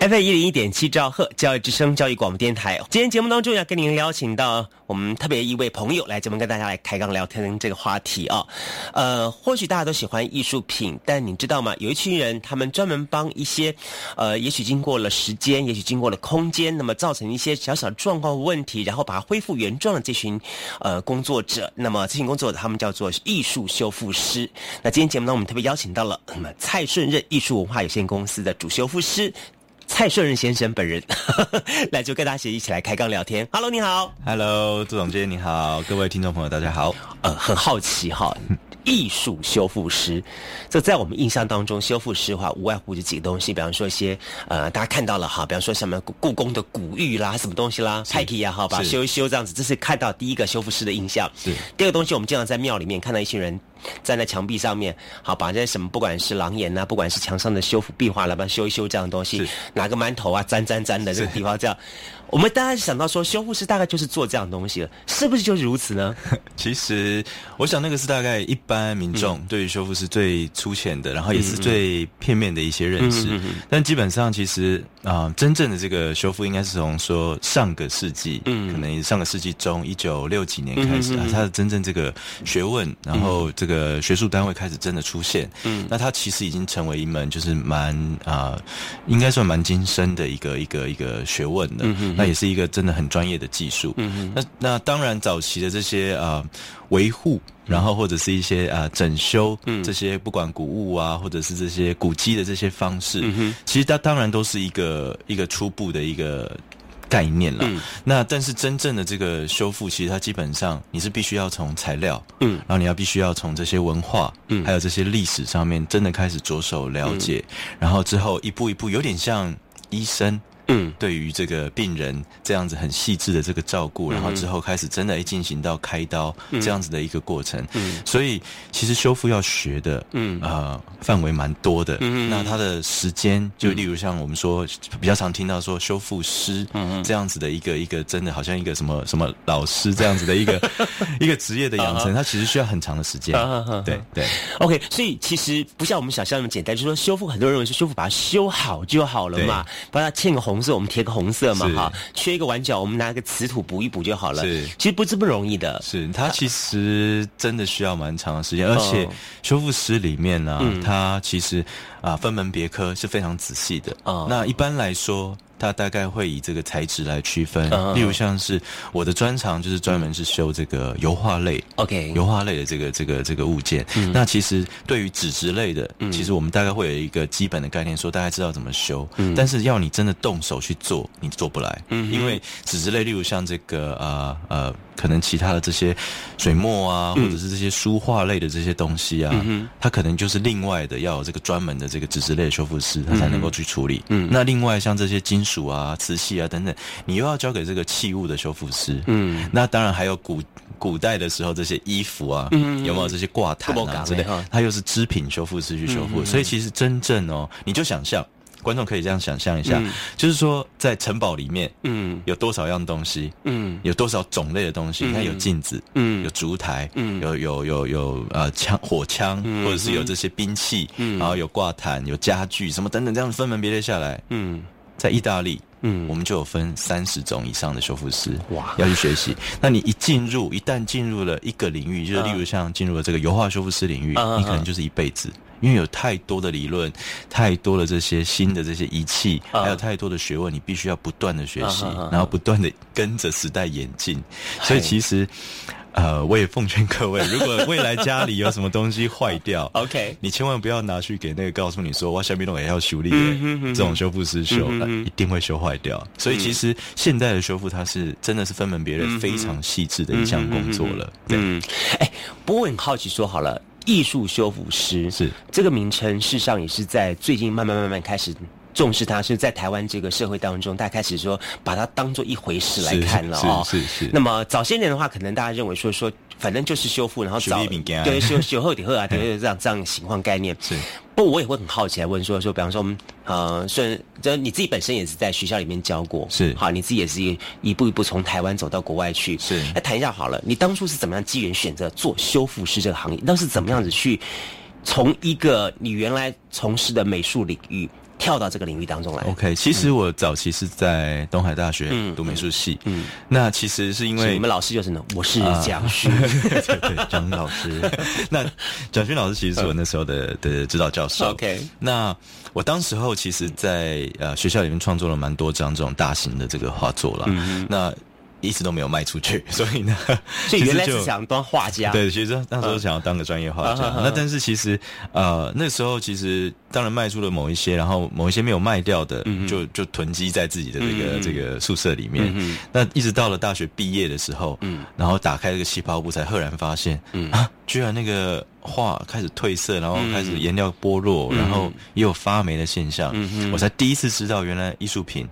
F 一零一点七兆赫教育之声教育广播电台，今天节目当中要跟您邀请到我们特别一位朋友来节目跟大家来开杠聊天这个话题啊。呃，或许大家都喜欢艺术品，但你知道吗？有一群人，他们专门帮一些呃，也许经过了时间，也许经过了空间，那么造成一些小小状况问题，然后把它恢复原状的这群呃工作者，那么这群工作者他们叫做艺术修复师。那今天节目呢，我们特别邀请到了那么蔡顺任艺术文化有限公司的主修复师。蔡顺仁先生本人 来，就跟大家一起来开杠聊天。Hello，你好。Hello，杜总监你好，各位听众朋友大家好。呃，很好奇哈，艺术修复师，这在我们印象当中，修复师的话无外乎这几个东西，比方说一些呃，大家看到了哈，比方说什么故宫的古玉啦，什么东西啦，派皮呀，好吧，修一修这样子，这是看到第一个修复师的印象。是第二个东西，我们经常在庙里面看到一群人。站在墙壁上面，好把这些什么，不管是廊檐呐，不管是墙上的修复壁画了，把修一修这样的东西，拿个馒头啊，粘粘粘的这个地方，这样，我们大家想到说，修复师大概就是做这样的东西了，是不是就是如此呢？其实，我想那个是大概一般民众对于修复师最粗浅的，然后也是最片面的一些认识。但基本上，其实啊，真正的这个修复，应该是从说上个世纪，嗯，可能上个世纪中一九六几年开始啊，它的真正这个学问，然后这个。个学术单位开始真的出现，嗯，那它其实已经成为一门就是蛮啊，应该算蛮精深的一个一个一个学问的，嗯那也是一个真的很专业的技术，嗯那那当然早期的这些啊维护，然后或者是一些啊整修，嗯，这些不管古物啊，或者是这些古迹的这些方式，嗯其实它当然都是一个一个初步的一个。概念了，那但是真正的这个修复，其实它基本上你是必须要从材料，嗯，然后你要必须要从这些文化，嗯，还有这些历史上面真的开始着手了解，然后之后一步一步，有点像医生。嗯，对于这个病人这样子很细致的这个照顾，然后之后开始真的进行到开刀这样子的一个过程。嗯，所以其实修复要学的，嗯呃范围蛮多的。嗯那他的时间，就例如像我们说比较常听到说修复师，嗯这样子的一个一个真的好像一个什么什么老师这样子的一个 一个职业的养成，它其实需要很长的时间。对对。OK，所以其实不像我们想象那么简单，就是说修复，很多人认为是修复把它修好就好了嘛，把它嵌个红。色我们贴个红色嘛哈，缺一个碗角，我们拿个瓷土补一补就好了。是，其实不是不容易的。是，它其实真的需要蛮长的时间，而且修复师里面呢，它其实啊分门别科是非常仔细的啊。那一般来说。它大概会以这个材质来区分，例如像是我的专长就是专门是修这个油画类，OK，油画类的这个这个这个物件。那其实对于纸质类的，其实我们大概会有一个基本的概念，说大概知道怎么修。但是要你真的动手去做，你做不来，因为纸质类，例如像这个呃呃。可能其他的这些水墨啊，或者是这些书画类的这些东西啊，它可能就是另外的要有这个专门的这个纸质类的修复师，他才能够去处理。嗯，那另外像这些金属啊、瓷器啊等等，你又要交给这个器物的修复师。嗯，那当然还有古古代的时候这些衣服啊，有没有这些挂毯啊之类，它又是织品修复师去修复。所以其实真正哦，你就想象。观众可以这样想象一下，就是说，在城堡里面，嗯，有多少样东西，嗯，有多少种类的东西？你看，有镜子，嗯，有烛台，嗯，有有有有呃枪火枪，或者是有这些兵器，嗯，然后有挂毯，有家具，什么等等，这样分门别类下来，嗯，在意大利，嗯，我们就有分三十种以上的修复师，哇，要去学习。那你一进入，一旦进入了一个领域，就是例如像进入了这个油画修复师领域，你可能就是一辈子。因为有太多的理论，太多的这些新的这些仪器，还有太多的学问，你必须要不断的学习，然后不断的跟着时代演进。所以其实，呃，我也奉劝各位，如果未来家里有什么东西坏掉，OK，你千万不要拿去给那个告诉你说我下面弄也要修理的这种修复师修，一定会修坏掉。所以其实现代的修复，它是真的是分门别类、非常细致的一项工作了。嗯，哎，不过我很好奇，说好了。艺术修复师是这个名称，事实上也是在最近慢慢慢慢开始重视它，是在台湾这个社会当中，大家开始说把它当做一回事来看了哦。是是是。那么早些年的话，可能大家认为说说，反正就是修复，然后早对对修修后底后啊，对这样这样情况概念。是。不过我也会很好奇来问说说，比方说，呃，虽然这你自己本身也是在学校里面教过，是好，你自己也是一一步一步从台湾走到国外去，是。来谈一下好了，你当初是怎么样机缘选择做修复师这个行业？那是怎么样子去从一个你原来从事的美术领域？跳到这个领域当中来。OK，其实我早期是在东海大学读美术系。嗯，那其实是因为你们老师就是呢，我是蒋勋，对对，蒋老师。那蒋勋老师其实是我那时候的的指导教授。OK，那我当时候其实，在呃学校里面创作了蛮多张这种大型的这个画作了。嗯那一直都没有卖出去，所以呢，所以原来是想当画家。对，其实那时候想要当个专业画家。那但是其实呃那时候其实当然卖出了某一些，然后某一些没有卖掉的，就就囤积在自己的这个这个宿舍里面。那一直到了大学毕业的时候，嗯，然后打开这个气泡布，才赫然发现，嗯啊，居然那个画开始褪色，然后开始颜料剥落，然后也有发霉的现象。嗯我才第一次知道，原来艺术品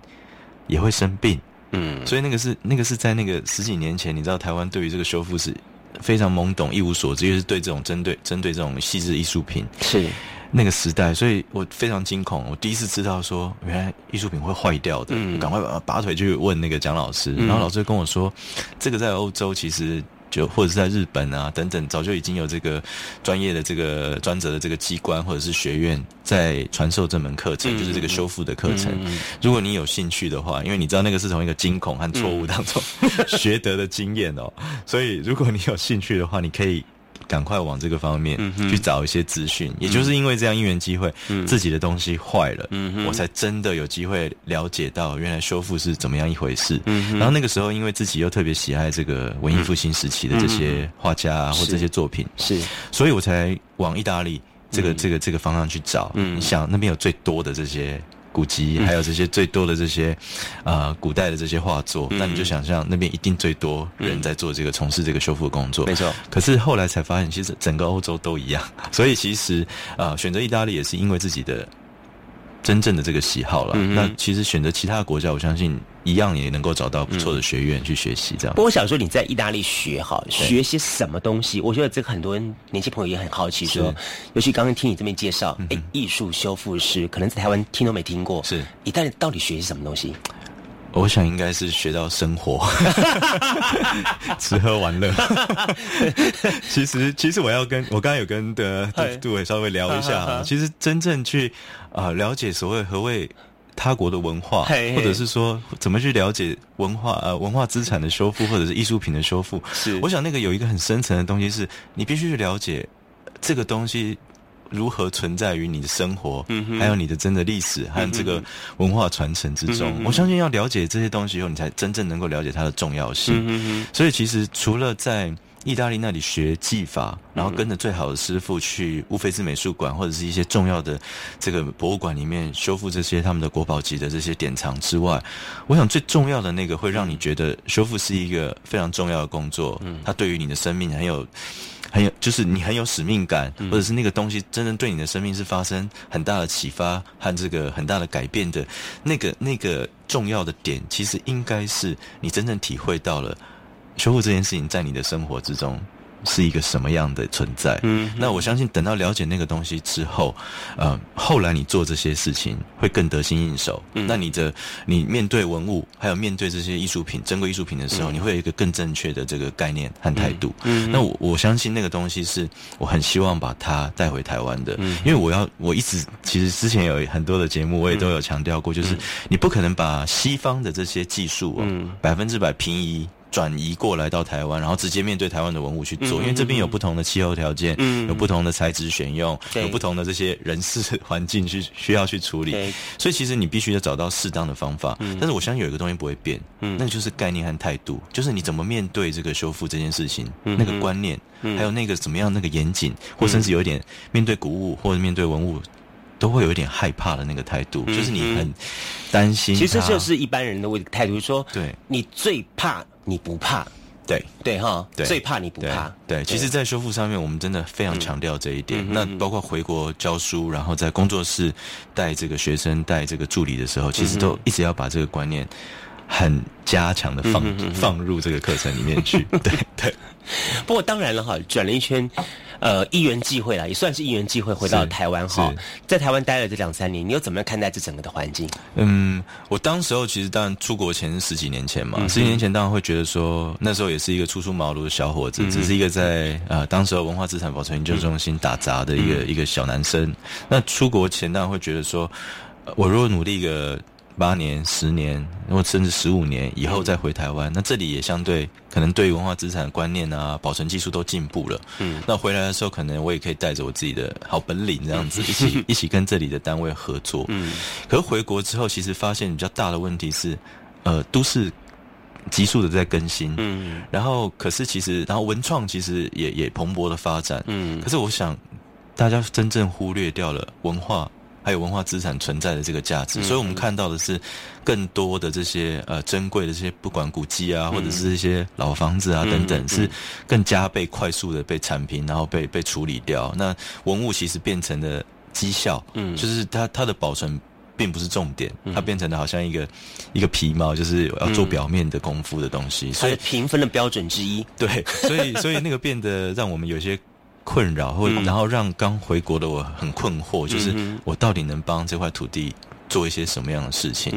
也会生病。嗯，所以那个是那个是在那个十几年前，你知道台湾对于这个修复是非常懵懂、一无所知，就是对这种针对针对这种细致艺术品是那个时代，所以我非常惊恐。我第一次知道说，原来艺术品会坏掉的，赶快把拔腿去问那个蒋老师，然后老师跟我说，这个在欧洲其实。就或者是在日本啊等等，早就已经有这个专业的这个专责的这个机关或者是学院在传授这门课程，就是这个修复的课程。如果你有兴趣的话，因为你知道那个是从一个惊恐和错误当中学得的经验哦，所以如果你有兴趣的话，你可以。赶快往这个方面去找一些资讯，也就是因为这样因缘机会，自己的东西坏了，我才真的有机会了解到原来修复是怎么样一回事。然后那个时候，因为自己又特别喜爱这个文艺复兴时期的这些画家啊，或这些作品，是，所以我才往意大利这个这个这个方向去找。你想那边有最多的这些。古籍还有这些最多的这些，呃，古代的这些画作，那你就想象那边一定最多人在做这个从事这个修复工作。没错。可是后来才发现，其实整个欧洲都一样。所以其实啊，选择意大利也是因为自己的。真正的这个喜好了，那其实选择其他国家，我相信一样也能够找到不错的学院去学习。这样，不过我想说你在意大利学哈，学些什么东西？我觉得这个很多人年轻朋友也很好奇，说，尤其刚刚听你这边介绍，哎，艺术修复师，可能在台湾听都没听过。是，意大利到底学些什么东西？我想应该是学到生活，吃喝玩乐。其实，其实我要跟我刚刚有跟的杜伟稍微聊一下。其实，真正去啊了解所谓何谓他国的文化，或者是说怎么去了解文化呃文化资产的修复，或者是艺术品的修复，是我想那个有一个很深层的东西，是你必须去了解这个东西。如何存在于你的生活，还有你的真的历史和这个文化传承之中？我相信要了解这些东西以后，你才真正能够了解它的重要性。所以，其实除了在意大利那里学技法，然后跟着最好的师傅去乌菲兹美术馆或者是一些重要的这个博物馆里面修复这些他们的国宝级的这些典藏之外，我想最重要的那个会让你觉得修复是一个非常重要的工作。它对于你的生命很有。很有，就是你很有使命感，或者是那个东西真正对你的生命是发生很大的启发和这个很大的改变的，那个那个重要的点，其实应该是你真正体会到了修复这件事情在你的生活之中。是一个什么样的存在？嗯，那我相信等到了解那个东西之后，呃，后来你做这些事情会更得心应手。嗯，那你的你面对文物，还有面对这些艺术品、珍贵艺术品的时候，你会有一个更正确的这个概念和态度。嗯，那我我相信那个东西是我很希望把它带回台湾的。嗯，因为我要我一直其实之前有很多的节目，我也都有强调过，就是你不可能把西方的这些技术嗯，百分之百平移。转移过来到台湾，然后直接面对台湾的文物去做，因为这边有不同的气候条件，有不同的材质选用，有不同的这些人事环境去需要去处理，所以其实你必须要找到适当的方法。但是我相信有一个东西不会变，那就是概念和态度，就是你怎么面对这个修复这件事情，那个观念，还有那个怎么样那个严谨，或甚至有一点面对古物或者面对文物。都会有一点害怕的那个态度，就是你很担心。其实就是一般人的态度，说对。你最怕你不怕，对。对哈，最怕你不怕。对，其实，在修复上面，我们真的非常强调这一点。嗯那包括回国教书，然后在工作室带这个学生、带这个助理的时候，其实都一直要把这个观念很加强的放、放入这个课程里面去。对对，不过当然了哈，转了一圈，呃，一缘际会啦，也算是一缘际会回到台湾哈，在台湾待了这两三年，你又怎么样看待这整个的环境？嗯，我当时候其实当然出国前是十几年前嘛，嗯十几年前当然会觉得说，那时候也是一个初出茅庐的小伙嗯子，只是一个在呃当时候文化资产保存研究中心打杂的一个、嗯。一个小男生。那出国前当然会觉得说，呃我如果努力一个八年、十年，或甚至十五年以后再回台湾，那这里也相对可能对文化资产观念啊、保存技术都进步了。嗯，那回来的时候，可能我也可以带着我自己的好本领，这样子 一起一起跟这里的单位合作。嗯，可是回国之后，其实发现比较大的问题是，呃，都市急速的在更新。嗯然后，可是其实，然后文创其实也也蓬勃的发展。嗯可是我想，大家真正忽略掉了文化还有文化资产存在的这个价嗯值，所以我们看到的是更多的这些呃珍贵的这些不管古迹嗯啊，或者是一些老房子啊等等，是更加被快速的被铲平，然后被被处理掉。那文物其实变成了绩效，嗯就是它它的保存。并不是重点，它变成了好像一个一个皮毛，就是要做表面的功夫的东西，它所以是评分的标准之一。对，所以所以那个变得让我们有些困扰，或、然后让刚回国的我很困惑，就是我到底能帮这块土地做一些什么样的事情？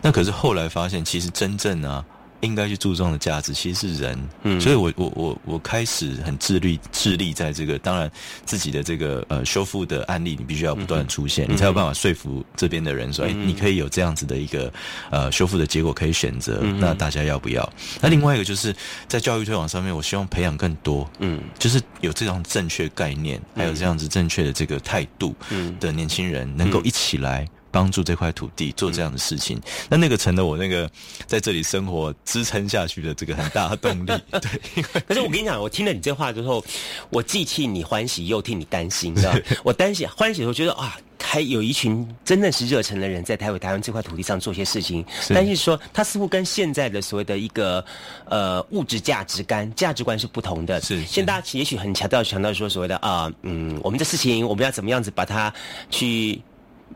那可是后来发现，其实真正啊。应该去注重的价值其实是人，嗯，所以我我我我开始很致力致力在这个，当然自己的这个呃修复的案例，你必须要不断地出现，你才有办法说服这边的人说，哎、你可以有这样子的一个呃修复的结果可以选择，那大家要不要？那另外一个就是在教育推广上面，我希望培养更多，嗯。就是有这种正确概念，还有这样子正确的这个态度嗯。的年轻人，能够一起来。帮助这块土地做这样的事情，那那个成了我那个在这里生活支撑下去的这个很大的动力。对，可是我跟你讲，我听了你这话之后，我既替你欢喜，又替你担心，你知道？我担心欢喜的时候觉得啊，还有一群真的是热忱的人在台湾台湾这块土地上做些事情，但是说他似乎跟现在的所谓的一个呃物质价值观价值观是不同的。是是现在大家也许很强调强调说所谓的啊、嗯，我们的事情我们要怎么样子把它去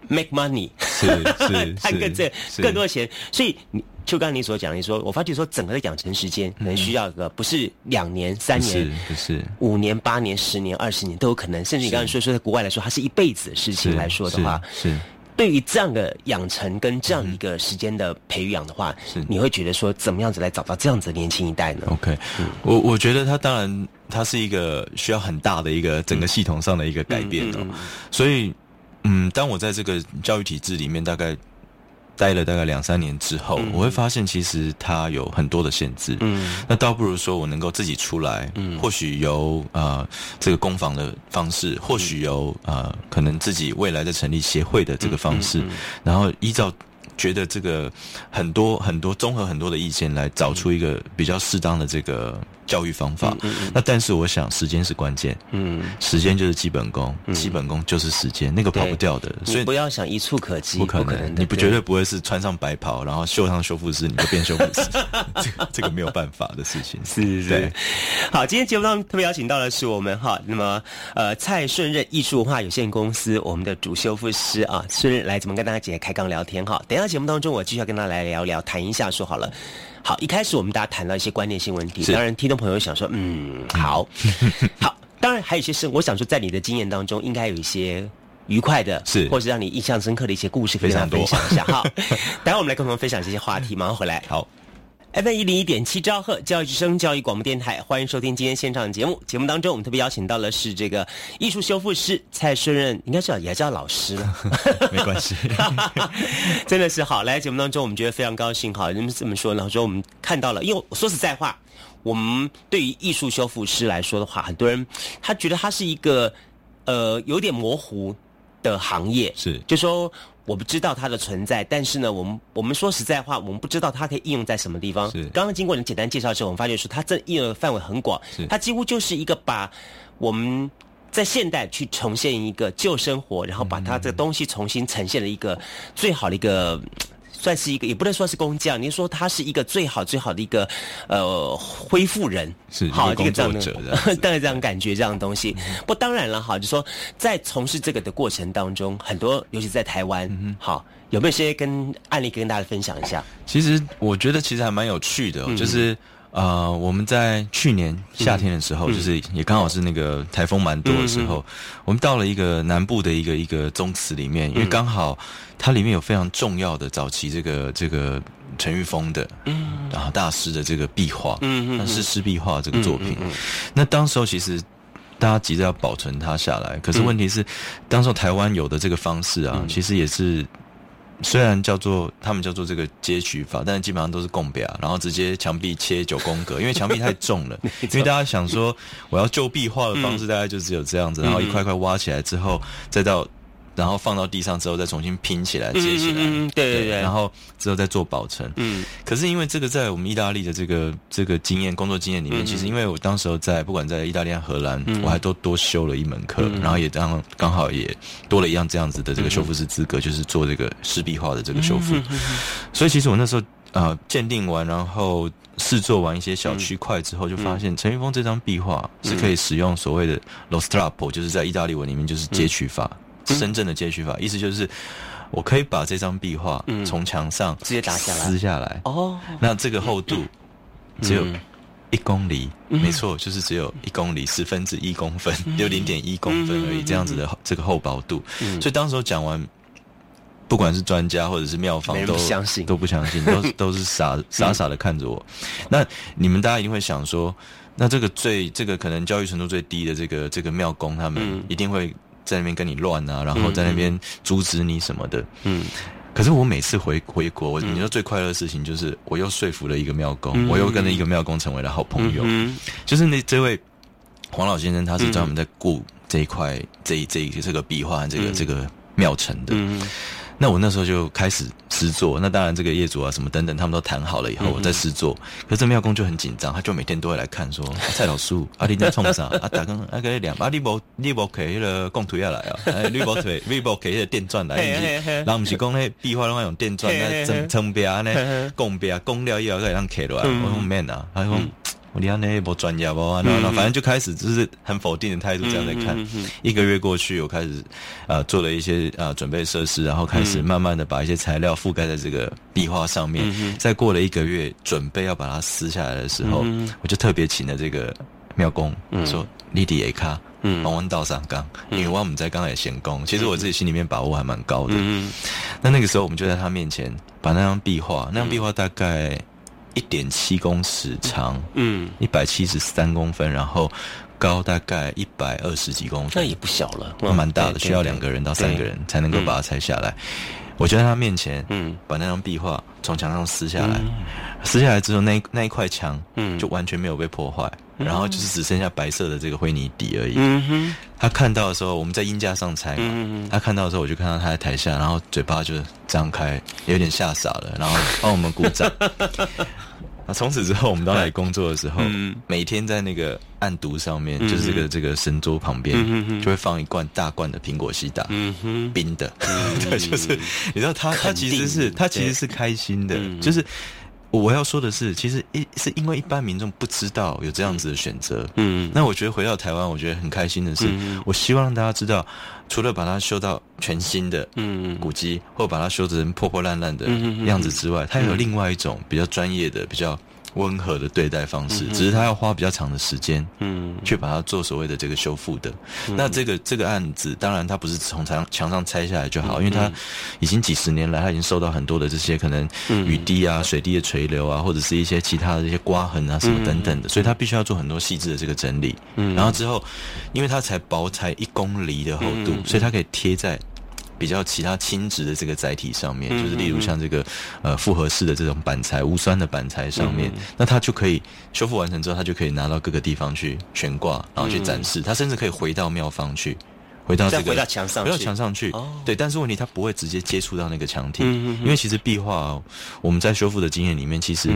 make money，是是 赚更这是。更多的钱，所以你就刚刚你所讲，你说我发觉说整个的养成时间可能需要个不是两年、三年是是。五年、八年、十年、二十年都有可能，甚至你刚才说说，在国外来说，它是一辈子的事情来说的话，是是对于这样的养成跟这样一个时间的培养的话，是。你会觉得说，怎么样子来找到这样子的年轻一代呢？OK，、我我觉得他当然他是一个需要很大的一个整个系统上的一个改变哦，所以嗯，当我在这个教育体制里面大概待了大概两三年之后，我会发现其实它有很多的限制，嗯，那倒不如说我能够自己出来，嗯，或许由呃这个攻防的方式，或许由呃可能自己未来的成立协会的这个方式，然后依照。觉得这个很多很多综合很多的意见来找出一个比较适当的这个教育方法。那但是我想时间是关键，嗯，时间就是基本功，基本功就是时间，那个跑不掉的，所以不要想一触可及，不可能，你不绝对不会是穿上白袍，然后绣上修复师，你就变修复师，这个这个没有办法的事情。是对是。好，今天节目当中特别邀请到的是我们哈，那么呃蔡顺任艺术文化有限公司我们的主修复师啊，顺任来怎么跟大家姐开杠聊天哈。等一下节目当中，我继续要跟大家来聊聊，谈一下说好了。好，一开始我们大家谈到一些观念性问题，当然听众朋友想说，嗯，好，好，当然还有一些是我想说，在你的经验当中，应该有一些。愉快的，是或是让你印象深刻的一些故事，可以跟大家分非常享一下哈。待会我们来共同分享这些话题，马上回来。好。FM 一零一点七兆赫教育之声教育广播电台，欢迎收听今天现场节目。节目当中，我们特别邀请到的是这个艺术修复师蔡顺任，应该叫也叫老师了，没关系，真的是好。来节目当中，我们觉得非常高兴。好，你们这么说呢，说我们看到了，因为说实在话，我们对于艺术修复师来说的话，很多人他觉得他是一个呃有点模糊的行业，是就说我不知道它的存在，但是呢，我们我们说实在话，我们不知道它可以应用在什么地方。是刚刚经过你简单介绍之后，我们发觉说它这应用的范围很广是，它几乎就是一个把我们。在现代去重现一个旧生活，然后把它这个东西重新呈现了一个最好的一个算是一个，也不能说是工匠，您说他是一个最好最好的一个呃恢复人，是好一个工作者 的，当然这样感觉这样的东西。不，当然了，哈，就说在从事这个的过程当中，很多尤其在台湾，嗯好，有没有些跟案例跟大家分享一下？其实我觉得其实还蛮有趣的，就是呃，我们在去年夏天的时候，就是也刚好是那个台风蛮多的时候，我们到了一个南部的一个一个宗祠里面，因为刚好它里面有非常重要的早期这个这个陈玉峰的，嗯，然后大师的这个壁画，嗯嗯，是诗壁画这个作品，那当时候其实。大家急着要保存它下来，可是问题是，当时候台湾有的这个方式啊，其实也是虽然叫做他们叫做这个接取法，但是基本上都是供表，然后直接墙壁切九宫格，因为墙壁太重了。因为大家想说，我要就壁画的方式，大概就只有这样子，然后一块块挖起来之后，再到。然后放到地上之后，再重新拼起来、接起来，对对对，然后之后再做保存。嗯，可是因为这个在我们意大利的这个这个经验、工作经验里面，其实因为我当时候在不管在意大利、荷兰，我还都多修了一门课，然后也当刚好也多了一样这样子的这个修复师资格，就是做这个湿壁画的这个修复。所以其实我那时候呃鉴定完，然后试做完一些小区块之后，就发现陈云峰这张壁画是可以使用所谓的 lo strappo，就是在意大利文里面就是截取法。深圳的街区法，意思就是，我可以把这张壁画从墙上直接打下来，撕下来。哦，那这个厚度只有一公里，没错，就是只有一公里，十分之一公分，有零点一公分而已，这样子的这个厚薄度。所以当时候讲完，不管是专家或者是庙方，都相信，都不相信，都 都是傻傻傻的看着我。那你们大家一定会想说，那这个最这个可能教育程度最低的这个这个庙工，他们一定会。在那边跟你乱啊，然后在那边阻止你什么的。嗯，可是我每次回回国，我你说最快乐的事情就是我又说服了一个庙公，我又跟了一个庙公成为了好朋友。嗯，就是那这位黄老先生，他是专门在顾这一块这一这一这个壁画这个这个庙城的。嗯。那我那时候就开始施作，那当然这个业主啊什么等等，他们都谈好了以后，我再施作。可是庙公就很紧张，他就每天都会来看，说蔡老师，阿你在冲啥？啊，打工啊，给两，阿你无你无给那个供图下来啊，你无推，你无给那个电钻来，然后不是讲那壁画的话用电钻来撑撑壁呢，供壁供料以后再让开落来，我说 man 啊，他说。我连那不专业不，然后反正就开始就是很否定的态度这样在看。一个月过去，我开始呃做了一些呃准备设施，然后开始慢慢的把一些材料覆盖在这个壁画上面。再过了一个月，准备要把它撕下来的时候，我就特别请了这个庙工说：“你迪也卡，帮我倒上钢，因为我们在刚才闲工。其实我自己心里面把握还蛮高的。那那个时候，我们就在他面前把那张壁画，那张壁画大概。一点七公尺长，嗯，一百七十三公分，然后高大概一百二十几公分，那也不小了，那蛮大的，需要两个人到三个人才能够把它拆下来。我就在他面前，嗯，把那张壁画从墙上撕下来，撕下来之后，那那一块墙，嗯，就完全没有被破坏，然后就是只剩下白色的这个灰泥底而已。嗯哼，他看到的时候，我们在音架上拆嘛，他看到的时候，我就看到他在台下，然后嘴巴就张开，有点吓傻了，然后帮我们鼓掌。那从此之后，我们到来工作的时候，每天在那个案牍上面，就是这个这个神桌旁边，就会放一罐大罐的苹果西打，冰的。对，就是你知道，他他其实是他其实是开心的，就是。我要说的是，其实一是因为一般民众不知道有这样子的选择。嗯，那我觉得回到台湾，我觉得很开心的是，我希望让大家知道，除了把它修到全新的嗯古迹，或把它修成破破烂烂的样子之外，它有另外一种比较专业的、比较。温和的对待方式，只是他要花比较长的时间，嗯，去把它做所谓的这个修复的。那这个这个案子，当然它不是从墙墙上拆下来就好，因为它已经几十年来，它已经受到很多的这些可能雨滴啊、水滴的垂流啊，或者是一些其他的这些刮痕啊什么等等的，所以它必须要做很多细致的这个整理。嗯，然后之后，因为它才薄才一公里的厚度，所以它可以贴在。比较其他轻质的这个载体上面，就是例如像这个呃复合式的这种板材、无酸的板材上面，那它就可以修复完成之后，它就可以拿到各个地方去悬挂，然后去展示。它甚至可以回到庙方去，回到这个回到墙上，回到墙上去。对，但是问题它不会直接接触到那个墙体，因为其实壁画我们在修复的经验里面，其实。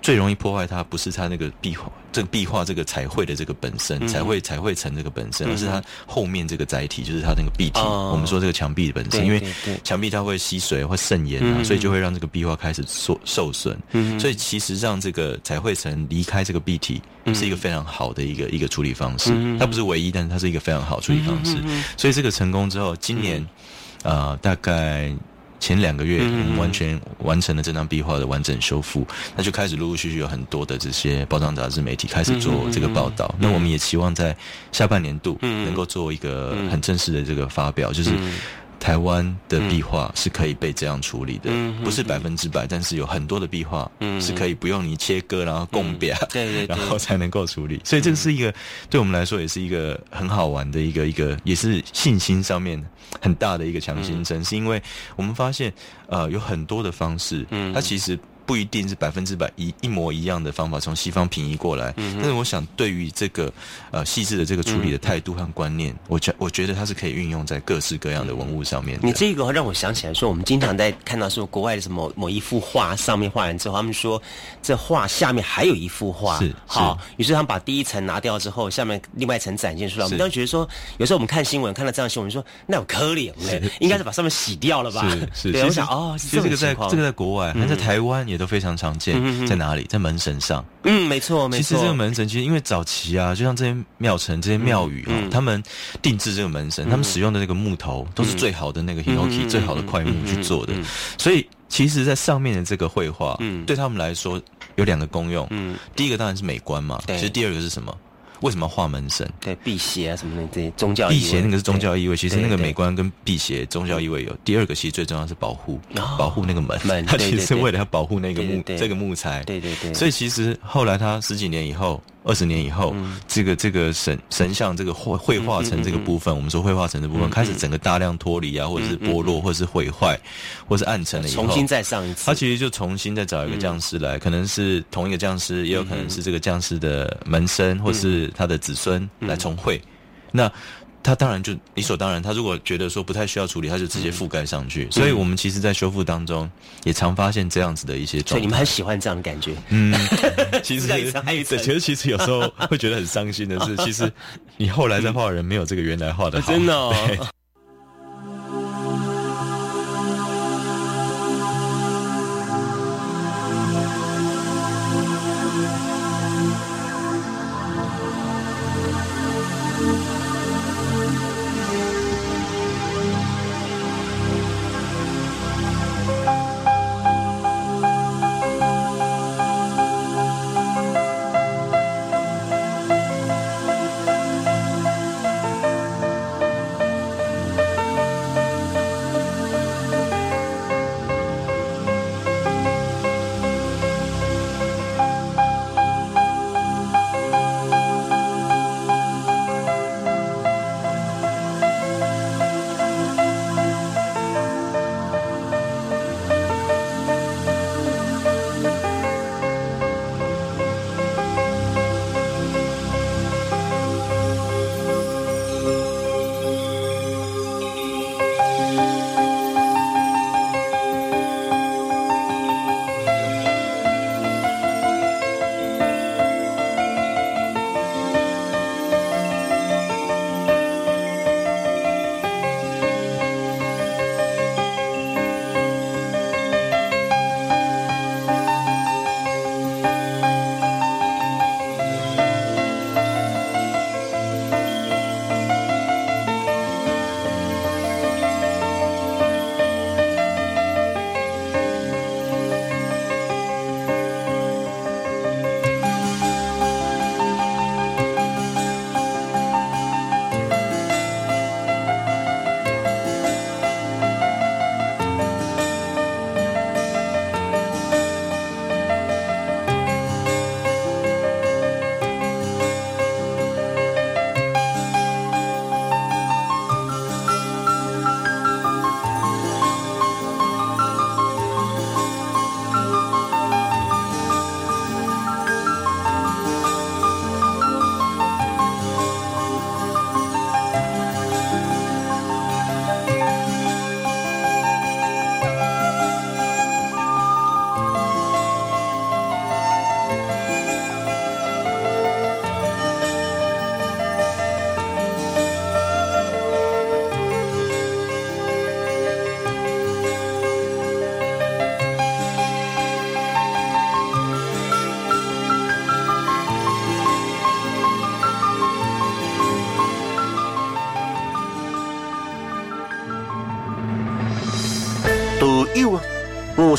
最容易破坏它不是它那个壁画，这个壁画这个彩绘的这个本身，彩绘彩绘层这个本身，而是它后面这个载体，就是它那个壁体。我们说这个墙壁本身，因为墙壁它会吸水会渗盐啊，所以就会让这个壁画开始受受损。所以其实让这个彩绘层离开这个壁体是一个非常好的一个一个处理方式。它不是唯一，但是它是一个非常好处理方式。所以这个成功之后，今年呃大概。前两个月，我们完全完成了这张壁画的完整修复，那就开始陆陆续续有很多的这些包装杂志媒体开始做这个报道。那我们也期望在下半年度能够做一个很正式的这个发表，就是台湾的壁画是可以被这样处理的，不是百分之百，但是有很多的壁画是可以不用你切割，然后供表，对对，然后才能够处理。所以这个是一个对我们来说也是一个很好玩的一个一个，也是信心上面。很大的一个强心针，是因为我们发现，呃，有很多的方式，它其实。不一定是百分之百一一模一样的方法从西方平移过来，但是我想对于这个呃细致的这个处理的态度和观念，我觉我觉得它是可以运用在各式各样的文物上面。你这个让我想起来说，我们经常在看到说国外的什么某一幅画上面画完之后，他们说这画下面还有一幅画，是好，于是他们把第一层拿掉之后，下面另外一层展现出来。我们当时觉得说，有时候我们看新闻看到这样新闻，说那有颗粒，应该是把上面洗掉了吧？是是，我想哦，这个在这个在国外，还在台湾也。都非常常见，在哪里？在门神上。嗯，没错，没错。其实这个门神，其实因为早期啊，就像这些庙城、这些庙宇啊，他们定制这个门神，他们使用的那个木头都是最好的那个 hinoki 最好的块木去做的。所以，其实，在上面的这个绘画，嗯，对他们来说有两个功用。嗯，第一个当然是美观嘛。其实第二个是什么？为什么画门神？对，辟邪啊什么的这些宗教。辟邪那个是宗教意味，其实那个美观跟辟邪宗教意味有。第二个其实最重要是保护，保护那个门。门，它其实是为了要保护那个木这个木材。对对对。所以其实后来他十几年以后。二十年以后，这个这个神神像这个绘绘画成这个部分，我们说绘画成的部分开始整个大量脱离啊，或者是剥落，或者是毁坏，或是暗沉了以后，重新再上一次。他其实就重新再找一个匠师来，可能是同一个匠师，也有可能是这个匠师的门生，或是他的子孙来重绘。那。他当然就理所当然，他如果觉得说不太需要处理，他就直接覆盖上去。所以我们其实，在修复当中也常发现这样子的一些状态。所以你们很喜欢这样的感觉？嗯，其实对，其实其实有时候会觉得很伤心的是，其实你后来再画人没有这个原来画的好，真的。友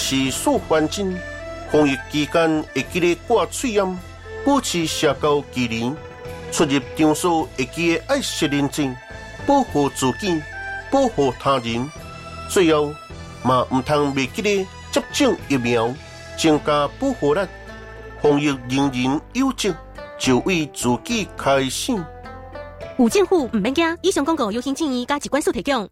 是苏焕金。防疫期间会记得挂嘴烟，保持社交距离，出入场所会记得爱惜认证，保护自己，保护他人。最后，嘛唔通未记得接种疫苗，增加保护力。防疫人人有责，就为自己开始。有政府唔免惊，以上广告由行建议加机关所提供。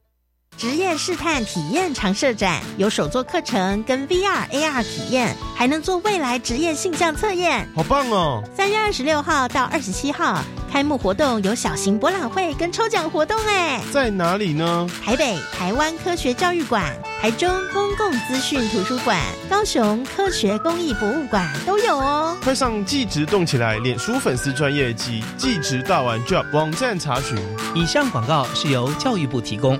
职业试探体验常设展有手作课程跟 VR、AR 体验，还能做未来职业性象测验，好棒哦！三月二十六号到二十七号开幕活动有小型博览会跟抽奖活动哎，在哪里呢？台北台湾科学教育馆、台中公共资讯图书馆、高雄科学公益博物馆都有哦。快上即职动起来，脸书粉丝专业及即职大玩 Job 网站查询。以上广告是由教育部提供。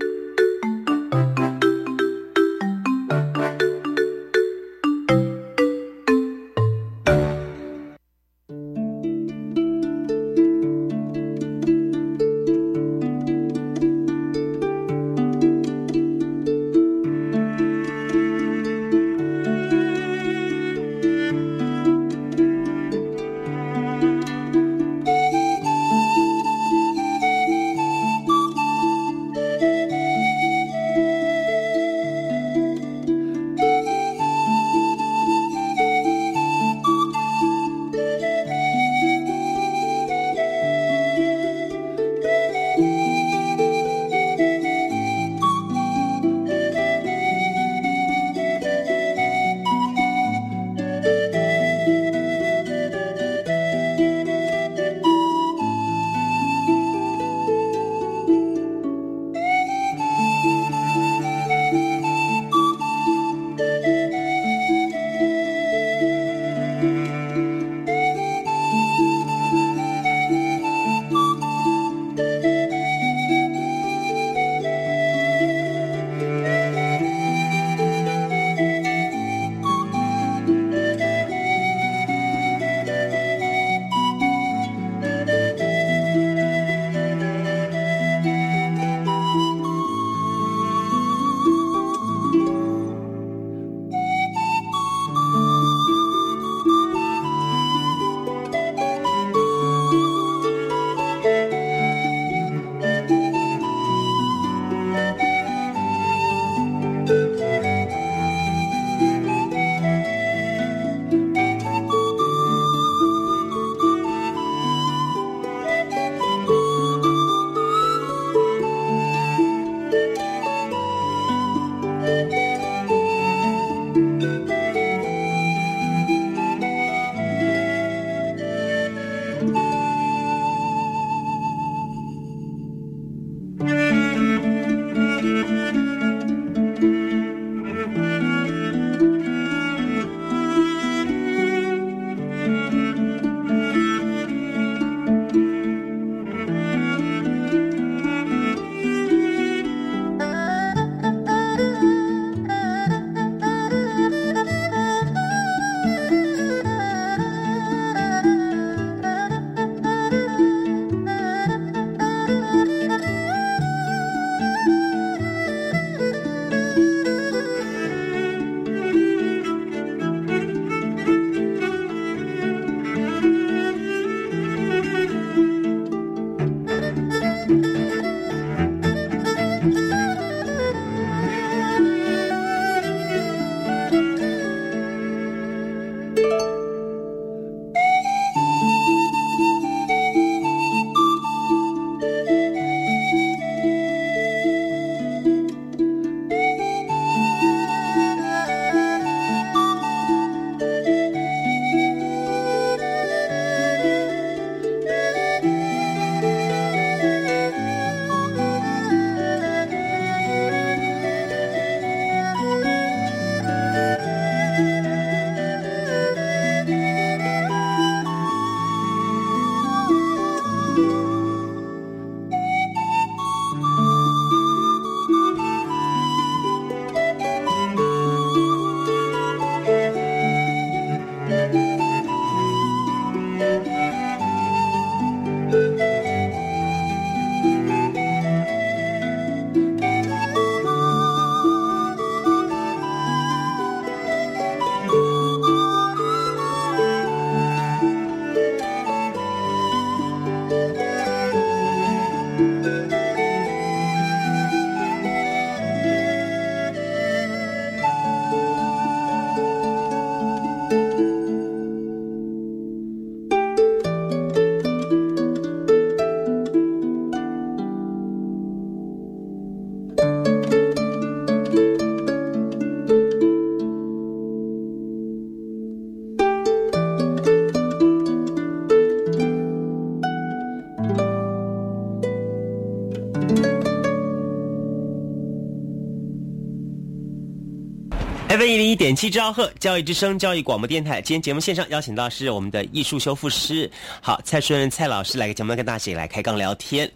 一点七兆赫教育之声教育广播电台，今天节目线上邀请到是我们的艺术修复师，好蔡顺蔡老师来个节目跟大家一起来开杠聊天。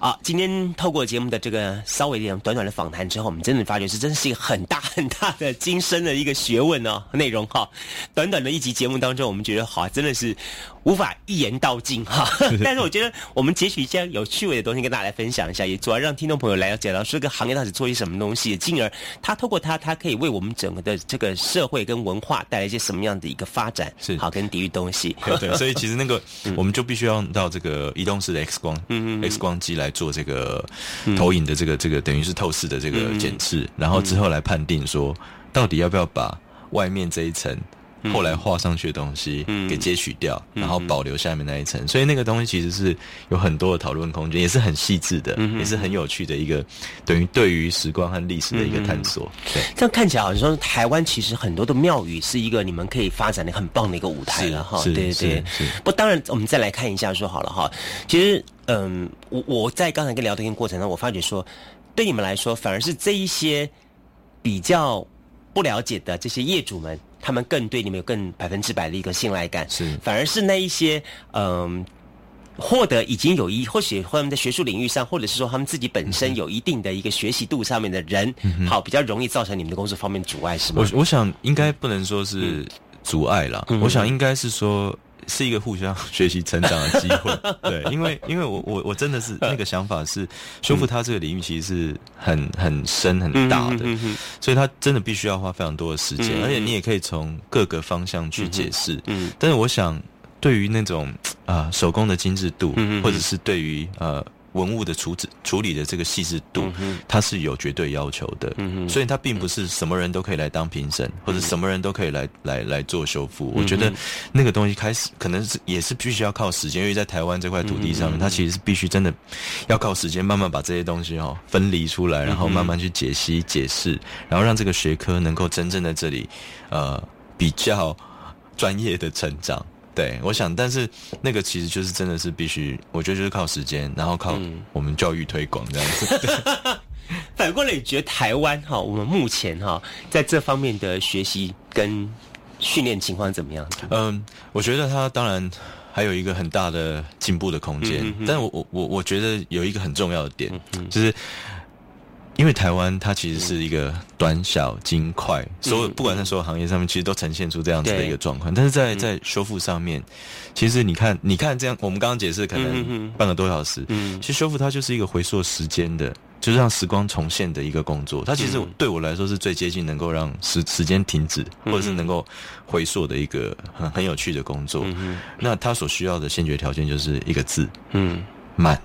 好，今天透过节目的这个稍微一点短短的访谈之后，我们真的发觉是真是一个很大很大的精深的一个学问哦，内容哈。短短的一集节目当中，我们觉得好真的是无法一言道尽哈。但是我觉得我们截取一些有趣味的东西跟大家来分享一下，也主要让听众朋友来了解到这个行业到底做些什么东西，进而他透过他，他可以为我们整个。的这个社会跟文化带来一些什么样的一个发展？是好跟抵御东西。对，所以其实那个我们就必须要到这个移动式的 X 光，嗯嗯，X 光机来做这个投影的这个这个等于是透视的这个检视，然后之后来判定说到底要不要把外面这一层。后来画上去的东西给截取掉，然后保留下面那一层，所以那个东西其实是有很多的讨论空间，也是很细致的，也是很有趣的一个等于对于时光和历史的一个探索。对，这样看起来好像说台湾其实很多的庙宇是一个你们可以发展的很棒的一个舞台了哈。对对。对，不，当然我们再来看一下说好了哈，其实嗯，我我在刚才跟聊天过程中，我发觉说对你们来说，反而是这一些比较不了解的这些业主们。他们更对你们有更百分之百的一个信赖感，是反而是那一些嗯，获得已经有一或许他们在学术领域上，或者是说他们自己本身有一定的一个学习度上面的人，好比较容易造成你们的工作方面阻碍，是吗？我我想应该不能说是阻碍了，我想应该是说。是一个互相学习成长的机会，对，因为因为我我我真的是那个想法是修复它这个领域其实是很很深很大的，所以它真的必须要花非常多的时间，而且你也可以从各个方向去解释，嗯，但是我想对于那种啊手工的精致度，或者是对于呃。文物的处置处理的这个细致度，它是有绝对要求的，所以它并不是什么人都可以来当评审，或者什么人都可以来来来做修复。我觉得那个东西开始可能是也是必须要靠时间，因为在台湾这块土地上面，它其实是必须真的要靠时间慢慢把这些东西哦分离出来，然后慢慢去解析解释，然后让这个学科能够真正在这里呃比较专业的成长。对，我想，但是那个其实就是真的是必须，我觉得就是靠时间，然后靠我们教育推广这样子。反过来，你觉得台湾哈，我们目前哈在这方面的学习跟训练情况怎么样？嗯，我觉得它当然还有一个很大的进步的空间，但我我我我觉得有一个很重要的点，就是。因为台湾它其实是一个短小精快，所有不管在所有行业上面，其实都呈现出这样子的一个状况。但是在在修复上面，其实你看，你看这样，我们刚刚解释可能半个多小时，其实修复它就是一个回溯时间的，就是让时光重现的一个工作。它其实对我来说是最接近能够让时时间停止，或者是能够回溯的一个很很有趣的工作。那它所需要的先决条件就是一个字，嗯，慢。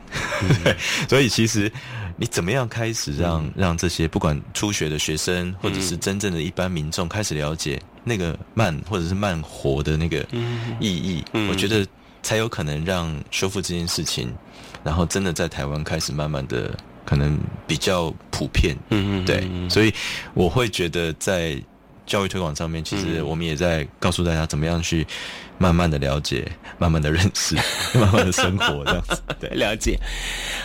所以其实。你怎么样开始让让这些不管初学的学生，或者是真正的一般民众开始了解那个慢或者是慢活的那个意义？我觉得才有可能让修复这件事情，然后真的在台湾开始慢慢的可能比较普遍。嗯嗯，对，所以我会觉得在教育推广上面，其实我们也在告诉大家怎么样去。慢慢的了解，慢慢的认识，慢慢的生活，这样子 对了解。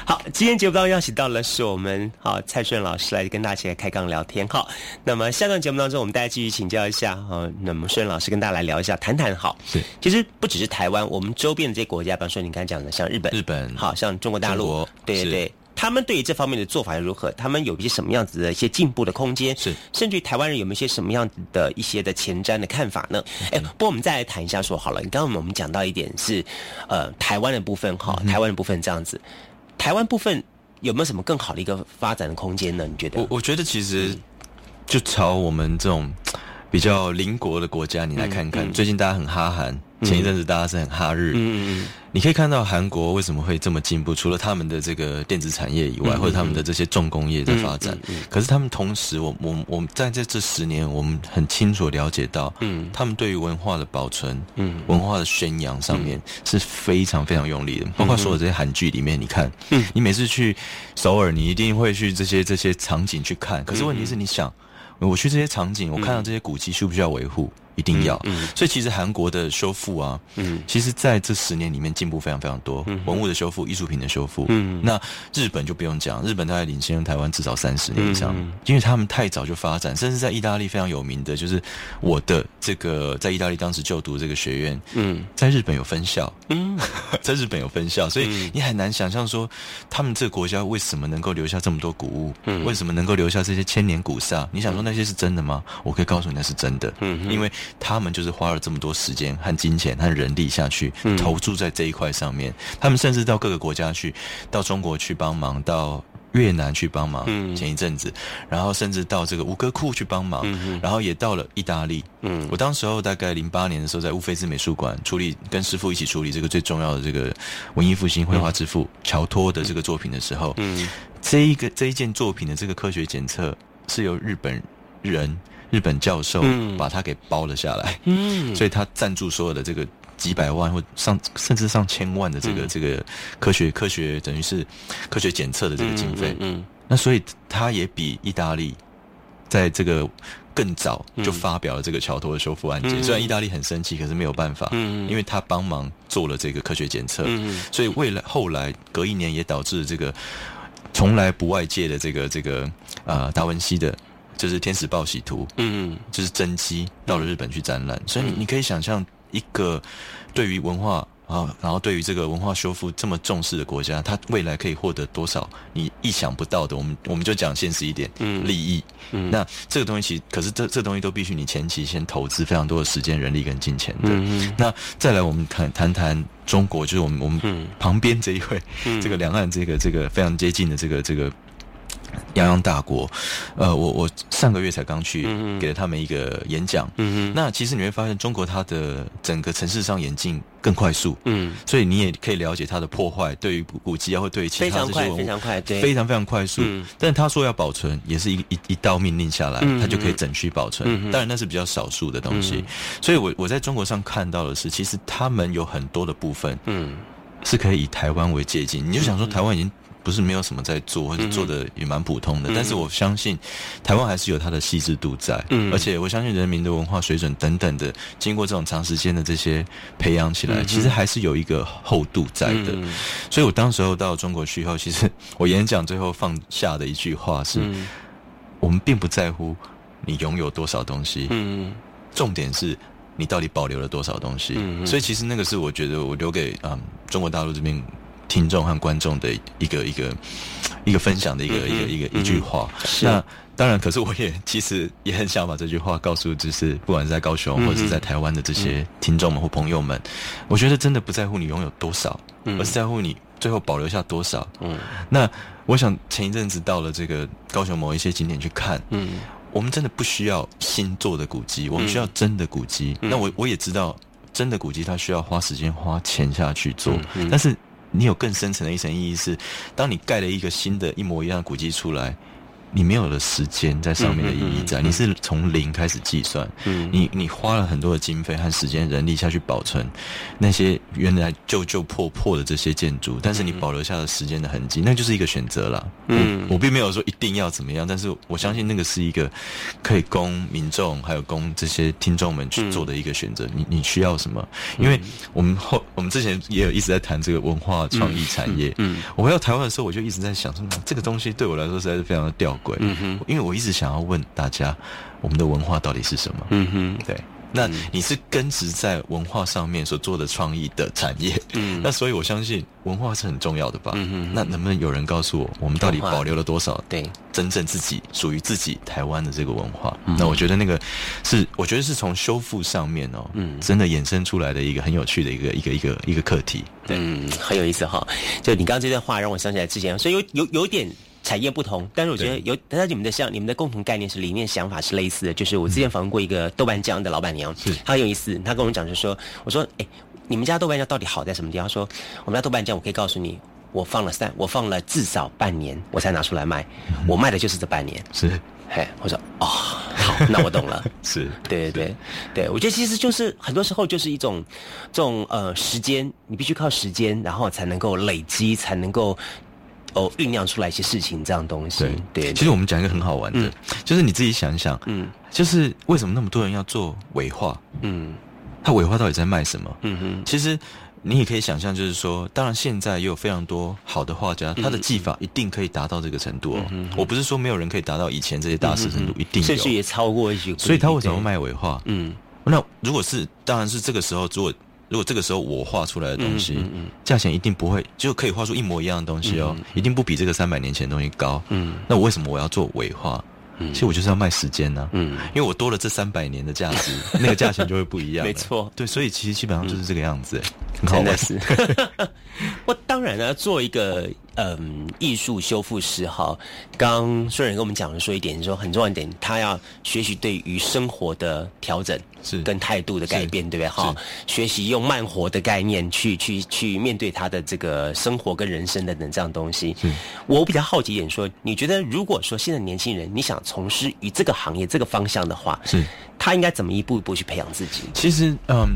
好，今天节目当中邀请到了是我们好蔡顺老师来跟大家一起来开杠聊天。好，那么下段节目当中，我们大家继续请教一下哈。那么顺老师跟大家来聊一下，谈谈好。是，其实不只是台湾，我们周边的这些国家，比方说你刚才讲的，像日本，日本，好像中国大陆，对对对。他们对于这方面的做法如何？他们有一些什么样子的一些进步的空间？是，甚至于台湾人有没有一些什么样子的一些的前瞻的看法呢？哎，不过我们再来谈一下，说好了，你刚刚我们讲到一点是，呃，台湾的部分哈，台湾的部分这样子，台湾部分有没有什么更好的一个发展的空间呢？你觉得？我我觉得其实就朝我们这种比较邻国的国家，你来看看，最近大家很哈韩。前一阵子大家是很哈日，嗯嗯你可以看到韩国为什么会这么进步，除了他们的这个电子产业以外，或者他们的这些重工业在发展，可是他们同时，我我我们在这这十年，我们很清楚了解到，嗯，他们对于文化的保存，嗯，文化的宣扬上面是非常非常用力的，包括所有这些韩剧里面，你看，嗯，你每次去首尔，你一定会去这些这些场景去看，可是问题是，你想，我去这些场景，我看到这些古迹需不需要维护？一定要。所以其实韩国的修复啊，嗯，其实在这十年里面进步非常非常多，文物的修复、艺术品的修复。嗯，那日本就不用讲，日本大概领先台湾至少三十年以上，因为他们太早就发展，甚至在意大利非常有名的就是我的这个在意大利当时就读这个学院，嗯，在日本有分校，嗯，在日本有分校，所以你很难想象说他们这个国家为什么能够留下这么多古物，嗯，为什么能够留下这些千年古刹？你想说那些是真的吗？我可以告诉你那是真的，嗯，因为他们就是花了这么多时间和金钱和人力下去投注在这一块上面，他们甚至到各个国家去，到中国去帮忙，到越南去帮忙，前一阵子，然后甚至到这个吴哥窟去帮忙，然后也到了意大利。嗯，我当时候大概零八年的时候，在乌菲兹美术馆处理，跟师傅一起处理这个最重要的这个文艺复兴绘画之父乔托的这个作品的时候，嗯，这一个这一件作品的这个科学检测是由日本人。日本教授把他给包了下来，嗯，所以他赞助所有的这个几百万或上甚至上千万的这个这个科学科学等于是科学检测的这个经费，嗯，那所以他也比意大利在这个更早就发表了这个桥头的修复案件。虽然意大利很生气，可是没有办法，嗯，因为他帮忙做了这个科学检测，嗯，所以未来后来隔一年也导致这个从来不外界的这个这个呃达文西的。就是天使报喜图，嗯，就是真机到了日本去展览，所以你可以想象一个对于文化啊，然后对于这个文化修复这么重视的国家，它未来可以获得多少你意想不到的。我们我们就讲现实一点，嗯，利益。嗯，那这个东西其实，可是这这东西都必须你前期先投资非常多的时间、人力跟金钱的。嗯那再来，我们谈谈谈中国，就是我们我们旁边这一位，这个两岸这个这个非常接近的这个这个。泱泱大国，呃，我我上个月才刚去，给了他们一个演讲。嗯那其实你会发现，中国它的整个城市上演进更快速。嗯，所以你也可以了解它的破坏，对于古迹啊，或对于其他这些文物，非常快，对，非常非常快速。嗯，但他说要保存，也是一一一道命令下来，他就可以整区保存。当然那是比较少数的东西。所以我我在中国上看到的是，其实他们有很多的部分，嗯，是可以以台湾为借鉴。你就想说，台湾已经。不是没有什么在做，或者做的也蛮普通的。但是我相信，台湾还是有它的细致度在。嗯，而且我相信人民的文化水准等等的，经过这种长时间的这些培养起来，其实还是有一个厚度在的。所以我当时候到中国去以后，其实我演讲最后放下的一句话是：我们并不在乎你拥有多少东西，嗯，重点是你到底保留了多少东西。所以其实那个是我觉得我留给嗯中国大陆这边。听众和观众的一个一个一个分享的一个一个一个一句话。那当然，可是我也其实也很想把这句话告诉，就是不管是在高雄或者是在台湾的这些听众们或朋友们，我觉得真的不在乎你拥有多少，而是在乎你最后保留下多少。嗯，那我想前一阵子到了这个高雄某一些景点去看，嗯，我们真的不需要新做的古迹，我们需要真的古迹。那我我也知道，真的古迹它需要花时间花钱下去做，但是。你有更深层的一层意义是，当你盖了一个新的一模一样的古迹出来。你没有了时间在上面的意义在，你是从零开始计算，你你花了很多的经费和时间、人力下去保存那些原来旧旧破破的这些建筑，但是你保留下了时间的痕迹，那就是一个选择了。嗯，我并没有说一定要怎么样，但是我相信那个是一个可以供民众还有供这些听众们去做的一个选择。你你需要什么？因为我们后我们之前也有一直在谈这个文化创意产业。嗯，我回到台湾的时候，我就一直在想说，这个东西对我来说实在是非常的吊。嗯哼，因为我一直想要问大家，我们的文化到底是什么？嗯哼，对。那你是根植在文化上面所做的创意的产业，嗯，那所以我相信文化是很重要的吧？嗯哼，那能不能有人告诉我，我们到底保留了多少？对，真正自己属于自己台湾的这个文化？那我觉得那个是，我觉得是从修复上面哦，嗯，真的衍生出来的一个很有趣的一个一个一个一个课题。嗯，很有意思哈。就你刚刚这段话让我想起来之前，所以有有有点。产业不同，但是我觉得有，但是你们的像你们的共同概念是理念想法是类似的。就是我之前访问过一个豆瓣酱的老板娘，她很有意思，她跟我们讲就说，我说，哎，你们家豆瓣酱到底好在什么地方？说我们家豆瓣酱，我可以告诉你，我放了三，我放了至少半年，我才拿出来卖，我卖的就是这半年。是，嘿，我说，哦，好，那我懂了。是，对对对，对我觉得其实就是很多时候就是一种这种呃时间，你必须靠时间，然后才能够累积，才能够。哦酝酿出来一些事情这样东西。对对，其实我们讲一个很好玩的，嗯就是你自己想一想，嗯就是为什么那么多人要做伪画？嗯他伪画到底在卖什么？嗯哼其实你也可以想象，就是说，当然现在也有非常多好的画家，他的技法一定可以达到这个程度哦。我不是说没有人可以达到以前这些大师程度，一定甚至也。超过一些。所以他为什么要？卖伪画？嗯那如果是，当然是这个时候，如果如果这个时候我画出来的东西，嗯嗯嗯。价钱一定不会就可以画出一模一样的东西哦，一定不比这个三百年前的东西高。嗯。那我为什么我要做伪画？嗯。其实我就是要卖时间呢、嗯，因为我多了这三百年的价值，那个价钱就会不一样了。没错。对，所以其实基本上就是这个样子，很好。我 当然呢，做一个嗯艺术修复师哈，刚虽然跟我们讲了说一点，说很重要一点，他要学习对于生活的调整是跟态度的改变，对不对哈？学习用慢活的概念去去去面对他的这个生活跟人生等等这样东西。我比较好奇一点说，你觉得如果说现在年轻人你想从事于这个行业这个方向的话，是他应该怎么一步一步去培养自己？其实，嗯，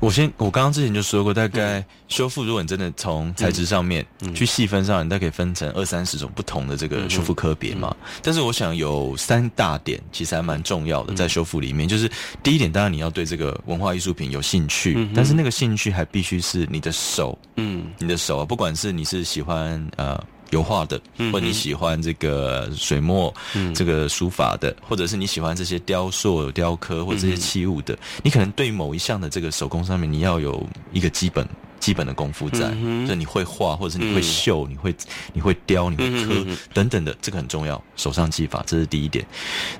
我先，我刚刚之前就说过，大概修复，如果你真的从材质上面、去细分上，你大概可以分成二三十种不同的这个修复科别嘛。但是我想有三大点，其实还蛮重要的，在修复里面，就是第一点，当然你要对这个文化艺术品有兴趣，但是那个兴趣还必须是你的手，嗯。你的手啊，不管是你是喜欢呃油画的，或者你喜欢这个水墨、这个书法的，或者是你喜欢这些雕塑、雕刻或者这些器物的，你可能对某一项的这个手工上面，你要有一个基本。基本的功夫在，就你会画，或者是你会绣，你会你会雕，你会刻等等的，这个很重要。手上技法，这是第一点。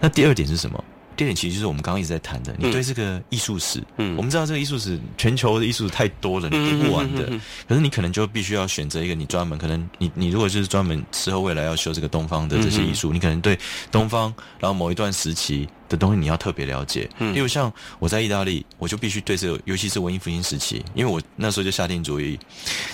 那第二点是什么？第二点其实就是我们刚刚一直在谈的，你对这个艺术史，嗯。我们知道这个艺术史全球的艺术史太多了，你读不完的。可是你可能就必须要选择一个你专门，可能你你如果就是专门之后未来要修这个东方的这些艺术，你可能对东方，然后某一段时期的东西你要特别了解。嗯例如像我在意大利，我就必须对这个，尤其是文艺复兴时期，因为我那时候就下定主意，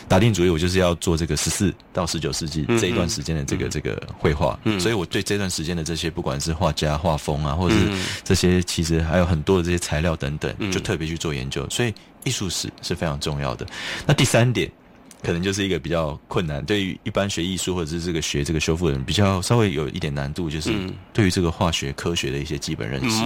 打定主意，我就是要做这个十四到十九世纪这一段时间的这个这个绘画，所以我对这段时间的这些不管是画家、画风啊，或者是这些其实还有很多的这些材料等等，就特别去做研究。所以艺术史是非常重要的。那第三点。可能就是一个比较困难，对于一般学艺术或者是这个学这个修复的人，比较稍微有一点难度，就是对于这个化学科学的一些基本认识。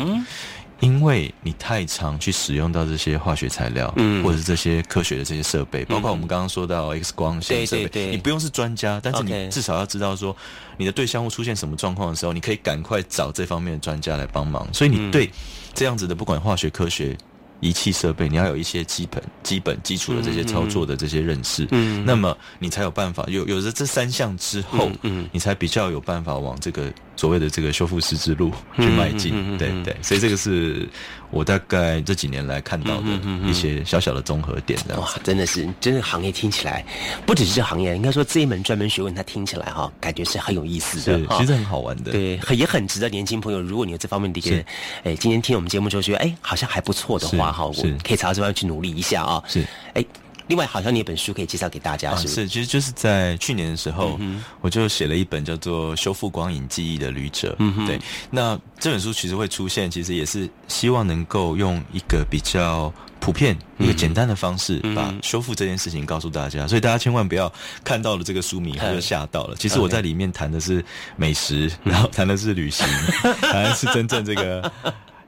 因为你太常去使用到这些化学材料，嗯或者是这些科学的这些设备，包括我们刚刚说到 X 光线设备，对对对你不用是专家，但是你至少要知道说你的对象物出现什么状况的时候，你可以赶快找这方面的专家来帮忙。所以你对这样子的不管化学科学。仪器设备，你要有一些基本、基本基础的这些操作的这些认识，嗯那么你才有办法有有了这三项之后，你才比较有办法往这个所谓的这个修复师之路去迈进。对对，所以这个是我大概这几年来看到的一些小小的综合点，这样。，哇真的是，真的行业听起来不只是这行业，应该说这一门专门学问，它听起来哈，感觉是很有意思的是，其实很好玩的。对，很也很值得年轻朋友，如果你有这方面的一个是，哎，今天听我们节目之后觉得，哎，好像还不错的话，哈，我可以朝这方面去努力一下啊。是，哎，另外好像你有本书可以介绍给大家，啊，是不是，其实就是在去年的时候，我就写了一本叫做《修复光影记忆的旅者》。嗯对，那这本书其实会出现，其实也是希望能够用一个比较。普遍一个简单的方式，把修复这件事情告诉大家，所以大家千万不要看到了这个书名后就吓到了。其实我在里面谈的是美食，然后谈的是旅行，谈的是真正这个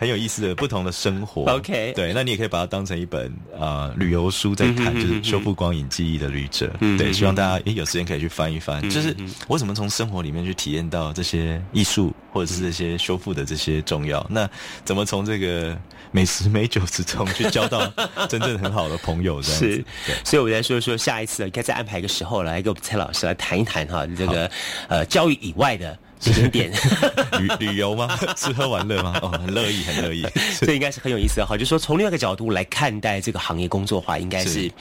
很有意思的不同的生活。OK 对，那你也可以把它当成一本啊、呃旅游书在看，就是修复光影记忆的旅者。对，希望大家也有时间可以去翻一翻，就是我怎么从生活里面去体验到这些艺术或者是这些修复的这些重要，那怎么从这个美食美酒之中去交到 真正很好的朋友，这样子？是。，所以我在说说下一次应该再安排一个时候来跟我们蔡老师来谈一谈哈，这个呃教育以外的时间点。旅旅游吗？吃喝玩乐吗？哦，很乐意，很乐意。这应该是很有意思的哈，就是说从另外一个角度来看待这个行业工作的话，应该是是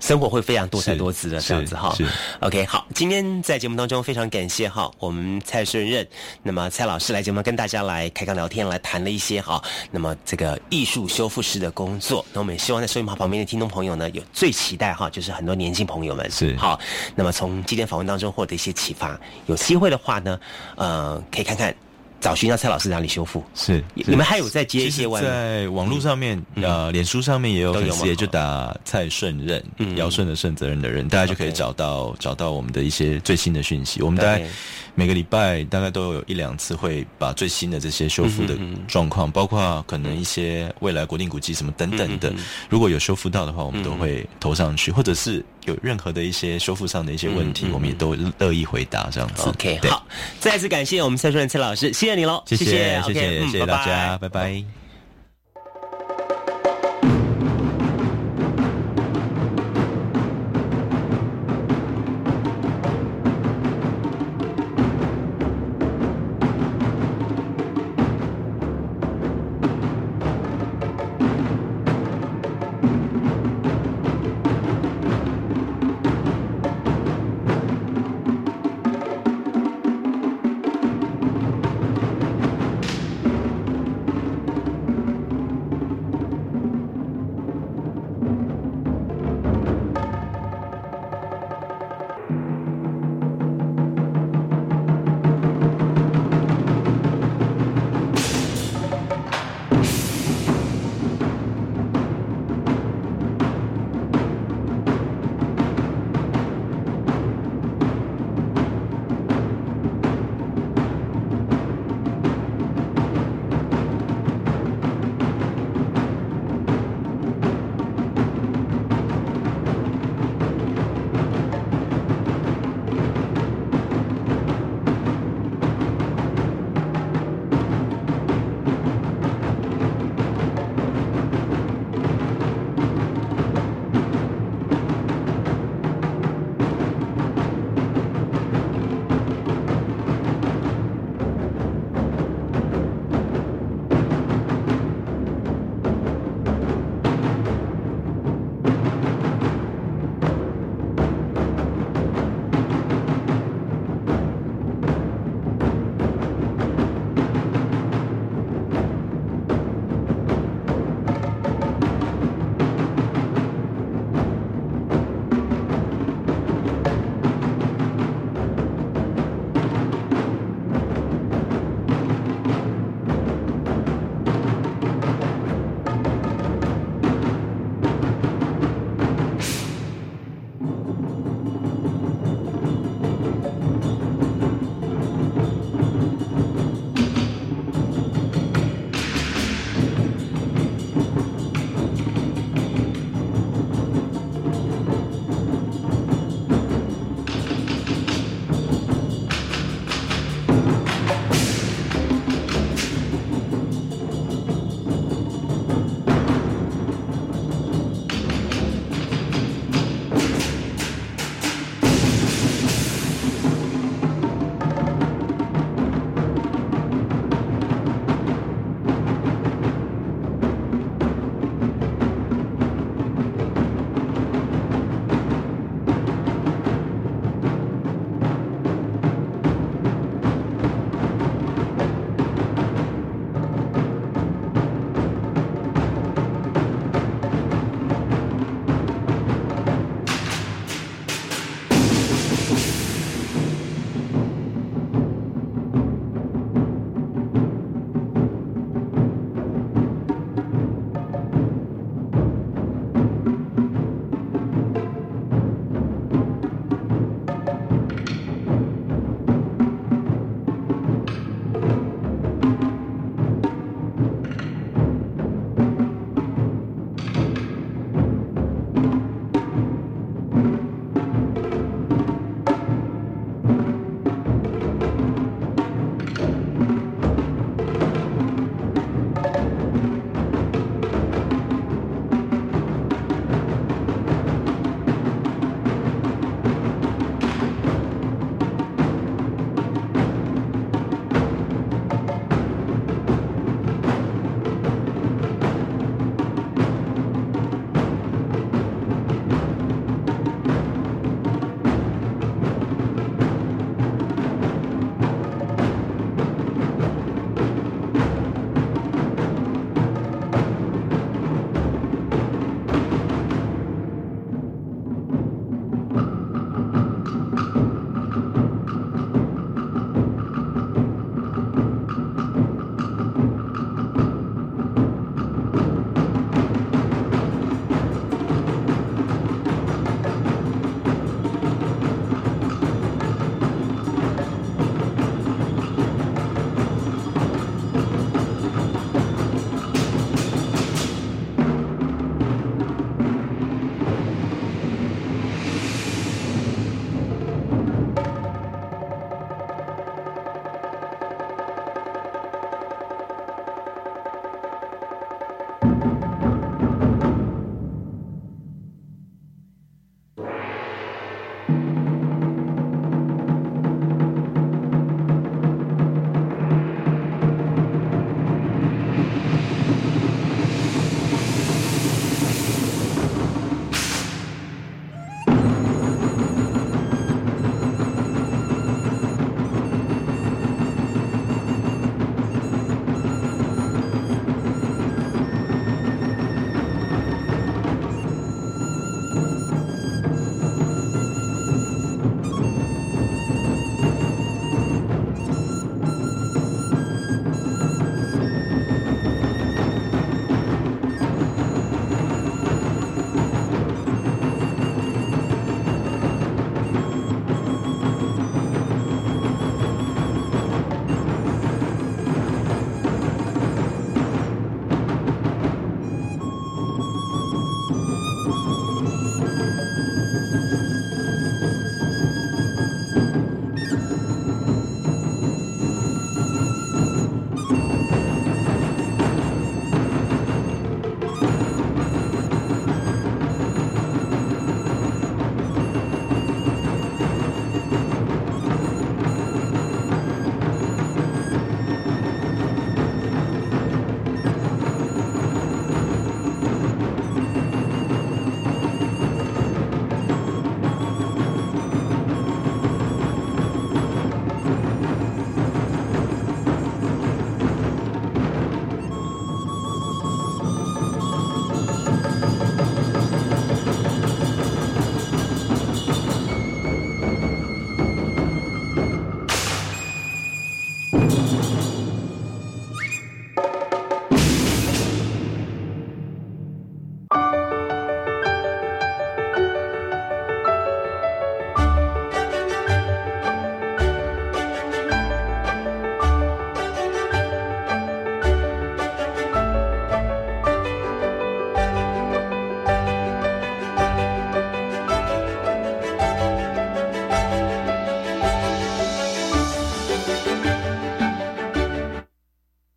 生活会非常多彩多姿的这样子哈是。OK，好，今天在节目当中非常感谢哈，我们蔡顺任，那么蔡老师来节目跟大家来开刚聊天，来谈了一些哈，那么这个艺术修复师的工作，那我们也希望在收音机旁边的听众朋友呢，有最期待哈，就是很多年轻朋友们是好，那么从今天访问当中获得一些启发，有机会的话呢，呃，可以看看。找寻到蔡老师哪里修复？是你们还有在接一些外？在网络上面，呃，脸书上面也有粉丝，也就打蔡顺任，尧舜的舜，责任的任，大家就可以找到找到我们的一些最新的讯息。我们大概每个礼拜大概都有一两次会把最新的这些修复的状况，包括可能一些未来国定古迹什么等等的，如果有修复到的话，我们都会投上去，或者是有任何的一些修复上的一些问题，我们也都乐意回答这样子。OK，好，再次感谢我们蔡顺任蔡老师，谢谢你喽，谢谢谢谢谢谢大家，拜拜拜。